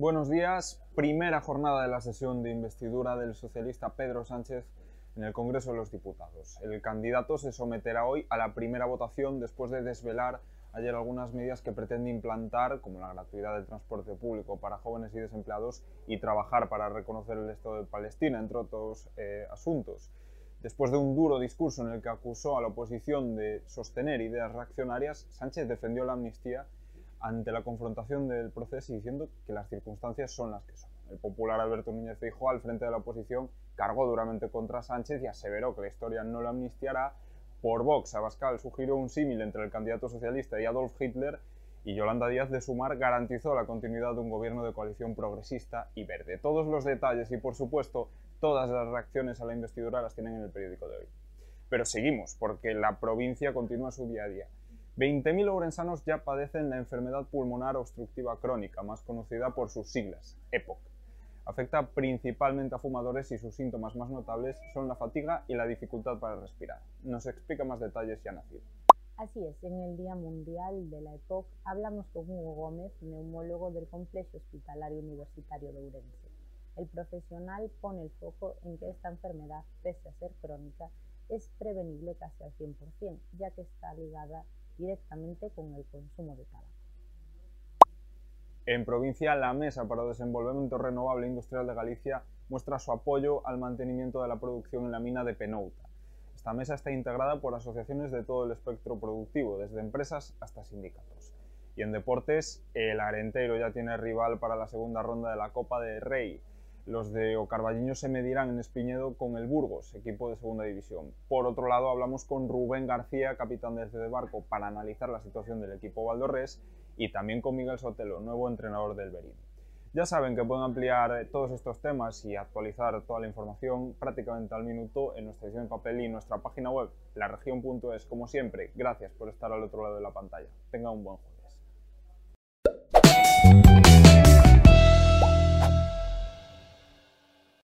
Buenos días. Primera jornada de la sesión de investidura del socialista Pedro Sánchez en el Congreso de los Diputados. El candidato se someterá hoy a la primera votación después de desvelar ayer algunas medidas que pretende implantar, como la gratuidad del transporte público para jóvenes y desempleados y trabajar para reconocer el Estado de Palestina, entre otros eh, asuntos. Después de un duro discurso en el que acusó a la oposición de sostener ideas reaccionarias, Sánchez defendió la amnistía ante la confrontación del proceso diciendo que las circunstancias son las que son. El popular Alberto Núñez Feijóo, al frente de la oposición, cargó duramente contra Sánchez y aseveró que la historia no lo amnistiará. Por Vox, Abascal sugirió un símil entre el candidato socialista y Adolf Hitler y Yolanda Díaz de Sumar garantizó la continuidad de un gobierno de coalición progresista y verde. Todos los detalles y, por supuesto, todas las reacciones a la investidura las tienen en el periódico de hoy. Pero seguimos, porque la provincia continúa su día a día. 20.000 ourensanos ya padecen la enfermedad pulmonar obstructiva crónica, más conocida por sus siglas, EPOC. Afecta principalmente a fumadores y sus síntomas más notables son la fatiga y la dificultad para respirar. Nos explica más detalles ya nacido. Así es, en el Día Mundial de la EPOC hablamos con Hugo Gómez, neumólogo del Complejo Hospitalario Universitario de Urense. El profesional pone el foco en que esta enfermedad, pese a ser crónica, es prevenible casi al 100%, ya que está ligada directamente con el consumo de tabaco. En provincia, la Mesa para Desenvolvimiento Renovable Industrial de Galicia muestra su apoyo al mantenimiento de la producción en la mina de Penouta. Esta mesa está integrada por asociaciones de todo el espectro productivo, desde empresas hasta sindicatos. Y en deportes, el Arenteiro ya tiene rival para la segunda ronda de la Copa de Rey. Los de Ocarballiño se medirán en Espiñedo con el Burgos, equipo de segunda división. Por otro lado, hablamos con Rubén García, capitán del CD Barco, para analizar la situación del equipo Valdorres y también con Miguel Sotelo, nuevo entrenador del Berín. Ya saben que pueden ampliar todos estos temas y actualizar toda la información prácticamente al minuto en nuestra edición de papel y en nuestra página web, laregion.es. Como siempre, gracias por estar al otro lado de la pantalla. Tenga un buen jueves.